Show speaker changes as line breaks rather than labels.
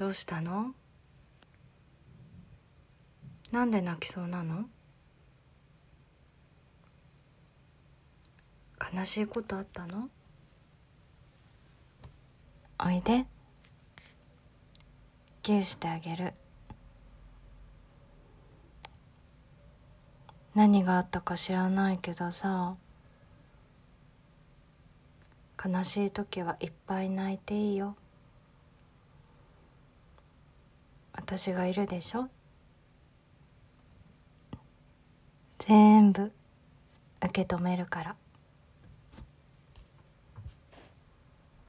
どうしたの？なんで泣きそうなの？悲しいことあったの？おいで。ギューしてあげる。何があったか知らないけどさ。悲しい時はいっぱい泣いていいよ。私がいるでしょ？全部受け止めるから。